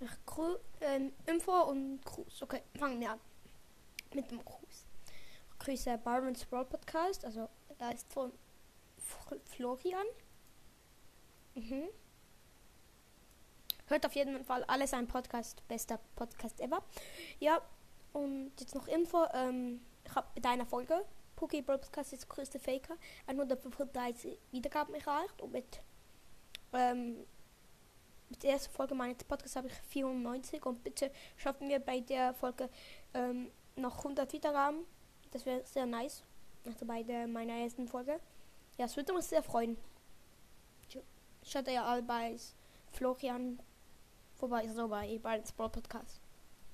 Ich Gru ähm, Info und Gruß. Okay, fangen wir an. Mit dem Gruß. Ich grüße Byron's Brawl Podcast. Also, da ist von Florian. Mhm. Hört auf jeden Fall alles ein Podcast. Bester Podcast ever. Ja, und jetzt noch Info. Ähm, ich habe mit einer Folge Poké Podcast ist der größte Faker. 135 Wiedergaben erreicht und mit, ähm, mit der ersten Folge meines Podcasts habe ich 94 und bitte schaffen wir bei der Folge ähm, noch 100 Wiedergaben. Das wäre sehr nice. Also bei der, meiner ersten Folge. Ja, es würde uns sehr freuen. Schaut ja alle bei Florian vorbei, so bei, bei Sport Podcast.